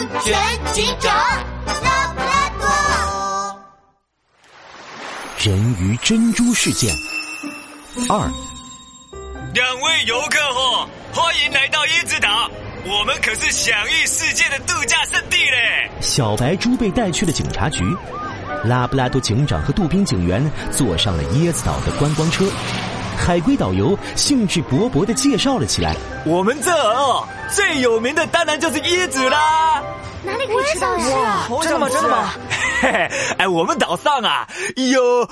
安全警长拉布拉多。人鱼珍珠事件二，两位游客哦，欢迎来到椰子岛，我们可是享誉世界的度假胜地嘞。小白猪被带去了警察局，拉布拉多警长和杜宾警员坐上了椰子岛的观光车。海龟导游兴致勃勃的介绍了起来：“我们这儿哦，最有名的当然就是椰子啦。哪里可以吃到呀？真的吗？真的吗？嘿嘿，哎，我们岛上啊有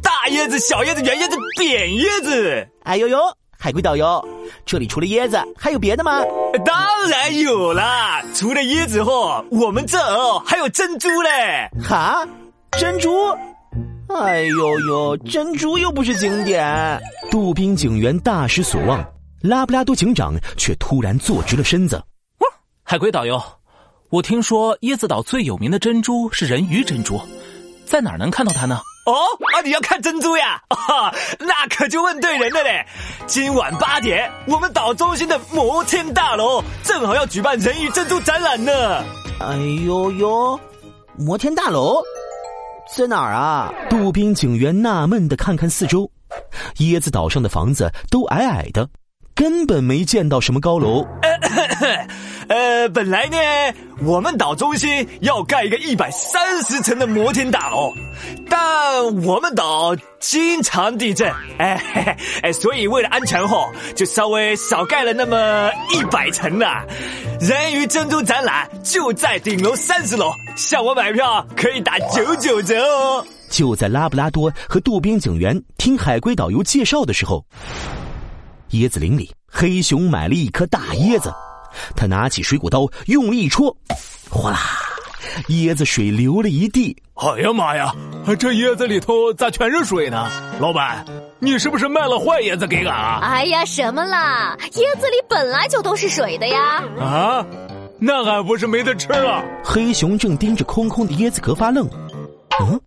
大椰子、小椰子、圆椰子、扁椰子。哎呦呦，海龟导游，这里除了椰子还有别的吗？当然有啦，除了椰子后，我们这儿还有珍珠嘞。哈，珍珠。”哎呦呦，珍珠又不是景点！杜宾警员大失所望，拉布拉多警长却突然坐直了身子。海龟导游，我听说椰子岛最有名的珍珠是人鱼珍珠，在哪儿能看到它呢？哦，啊，你要看珍珠呀？啊，那可就问对人了嘞！今晚八点，我们岛中心的摩天大楼正好要举办人鱼珍珠展览呢。哎呦呦，摩天大楼。在哪儿啊？杜宾警员纳闷的看看四周，椰子岛上的房子都矮矮的，根本没见到什么高楼。呃，本来呢，我们岛中心要盖一个一百三十层的摩天大楼，但我们岛经常地震，哎哎，所以为了安全后，就稍微少盖了那么一百层了。人鱼珍珠展览就在顶楼三十楼，向我买票可以打九九折哦。就在拉布拉多和杜宾警员听海龟导游介绍的时候，椰子林里黑熊买了一颗大椰子，他拿起水果刀用力一戳，哗啦，椰子水流了一地。哎呀妈呀，这椰子里头咋全是水呢？老板。你是不是卖了坏椰子给俺啊？哎呀，什么啦？椰子里本来就都是水的呀！啊，那俺不是没得吃了？黑熊正盯着空空的椰子壳发愣。嗯，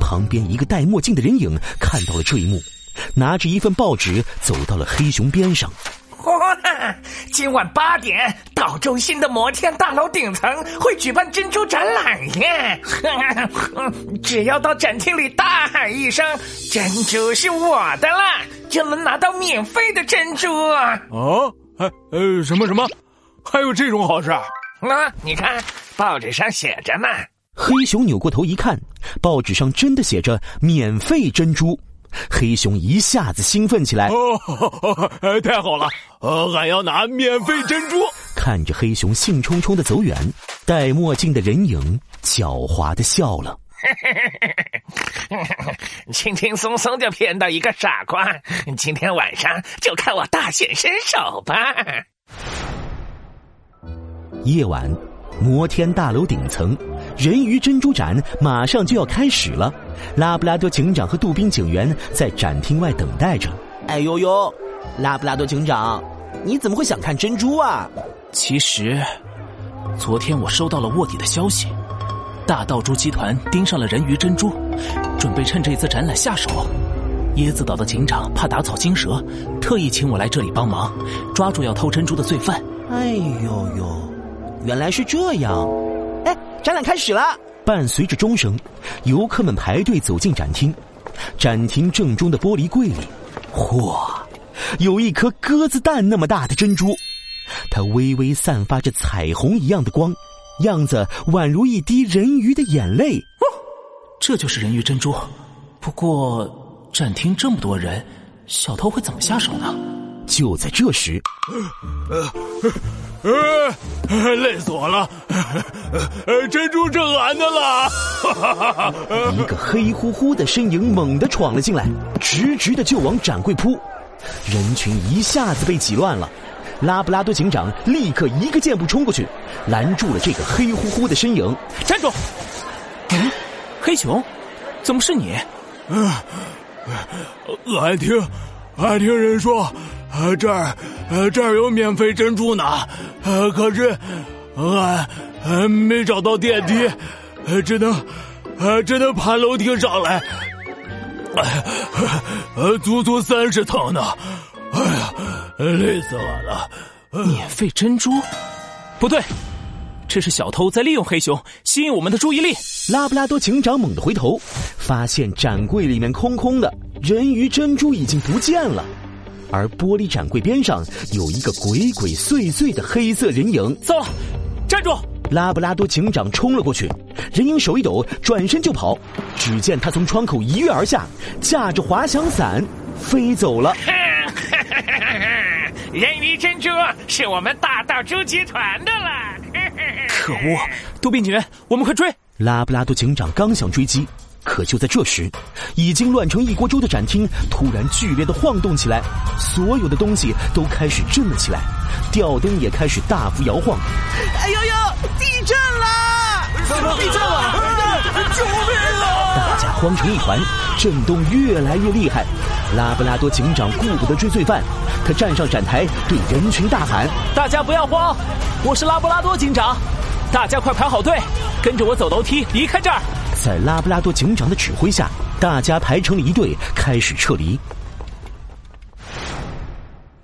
旁边一个戴墨镜的人影看到了这一幕，拿着一份报纸走到了黑熊边上。哇！今晚八点，岛中心的摩天大楼顶层会举办珍珠展览耶！只要到展厅里大喊一声“珍珠是我的啦”，就能拿到免费的珍珠啊！哦，哎呃，什么什么？还有这种好事？啊，你看报纸上写着呢。黑熊扭过头一看，报纸上真的写着“免费珍珠”。黑熊一下子兴奋起来，哦，太好了！呃，俺要拿免费珍珠。看着黑熊兴冲冲的走远，戴墨镜的人影狡猾的笑了，轻轻松松就骗到一个傻瓜。今天晚上就看我大显身手吧。夜晚，摩天大楼顶层。人鱼珍珠展马上就要开始了，拉布拉多警长和杜宾警员在展厅外等待着。哎呦呦，拉布拉多警长，你怎么会想看珍珠啊？其实，昨天我收到了卧底的消息，大盗珠集团盯上了人鱼珍珠，准备趁这次展览下手。椰子岛的警长怕打草惊蛇，特意请我来这里帮忙，抓住要偷珍珠的罪犯。哎呦呦，原来是这样。哎，展览开始了！伴随着钟声，游客们排队走进展厅。展厅正中的玻璃柜里，嚯，有一颗鸽子蛋那么大的珍珠，它微微散发着彩虹一样的光，样子宛如一滴人鱼的眼泪。哦，这就是人鱼珍珠。不过，展厅这么多人，小偷会怎么下手呢？就在这时，呃，累死我了！呃，珍珠正俺的了！一个黑乎乎的身影猛地闯了进来，直直的就往展柜扑，人群一下子被挤乱了。拉布拉多警长立刻一个箭步冲过去，拦住了这个黑乎乎的身影。站住！嗯，黑熊，怎么是你？嗯，俺听，俺听人说。啊，这儿，呃，这儿有免费珍珠呢，呃，可是，俺，呃，没找到电梯，呃，只能，呃，只能爬楼梯上来，哎足足三十层呢，哎呀，累死我了。免费珍珠？不对，这是小偷在利用黑熊吸引我们的注意力。拉布拉多警长猛地回头，发现展柜里面空空的，人鱼珍珠已经不见了，而玻璃展柜边上有一个鬼鬼祟祟的黑色人影。糟了，站住！拉布拉多警长冲了过去，人影手一抖，转身就跑。只见他从窗口一跃而下，驾着滑翔伞飞走了。人鱼珍珠是我们大盗猪集团的了。可恶！杜宾警员，我们快追！拉布拉多警长刚想追击，可就在这时，已经乱成一锅粥的展厅突然剧烈的晃动起来，所有的东西都开始震了起来，吊灯也开始大幅摇晃。哎呦呦！地震啦！什么地震了？救命啊！大家慌成一团，震动越来越厉害。拉布拉多警长顾不得追罪犯，他站上展台，对人群大喊：“大家不要慌，我是拉布拉多警长，大家快排好队，跟着我走楼梯离开这儿。”在拉布拉多警长的指挥下，大家排成了一队，开始撤离。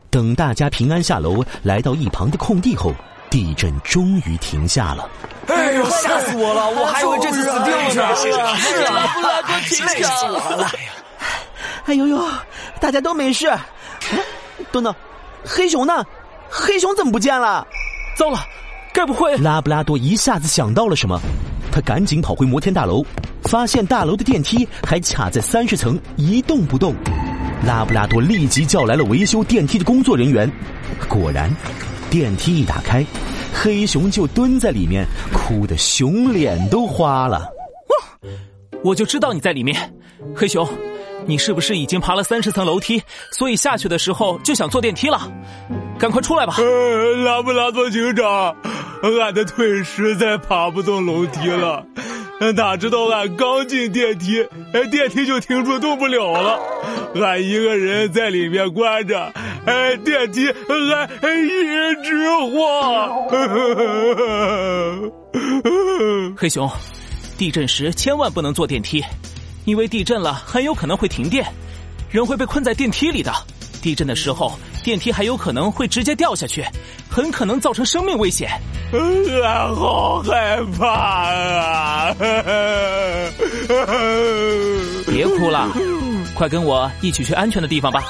等大家平安下楼，来到一旁的空地后，地震终于停下了。哎呦，吓死我了！我还以为这次死定了呢。是啊，是啊，拉布拉多警长。哎呦呦，大家都没事。等等，黑熊呢？黑熊怎么不见了？糟了，该不会……拉布拉多一下子想到了什么，他赶紧跑回摩天大楼，发现大楼的电梯还卡在三十层一动不动。拉布拉多立即叫来了维修电梯的工作人员，果然，电梯一打开，黑熊就蹲在里面，哭得熊脸都花了。我就知道你在里面，黑熊。你是不是已经爬了三十层楼梯，所以下去的时候就想坐电梯了？赶快出来吧！拉布拉多警长，俺的腿实在爬不动楼梯了。哪知道俺刚进电梯，哎，电梯就停住动不了了。俺一个人在里面关着，哎，电梯还一直晃。黑熊，地震时千万不能坐电梯。因为地震了，很有可能会停电，人会被困在电梯里的。地震的时候，电梯还有可能会直接掉下去，很可能造成生命危险。啊好害怕啊！别哭了，快跟我一起去安全的地方吧。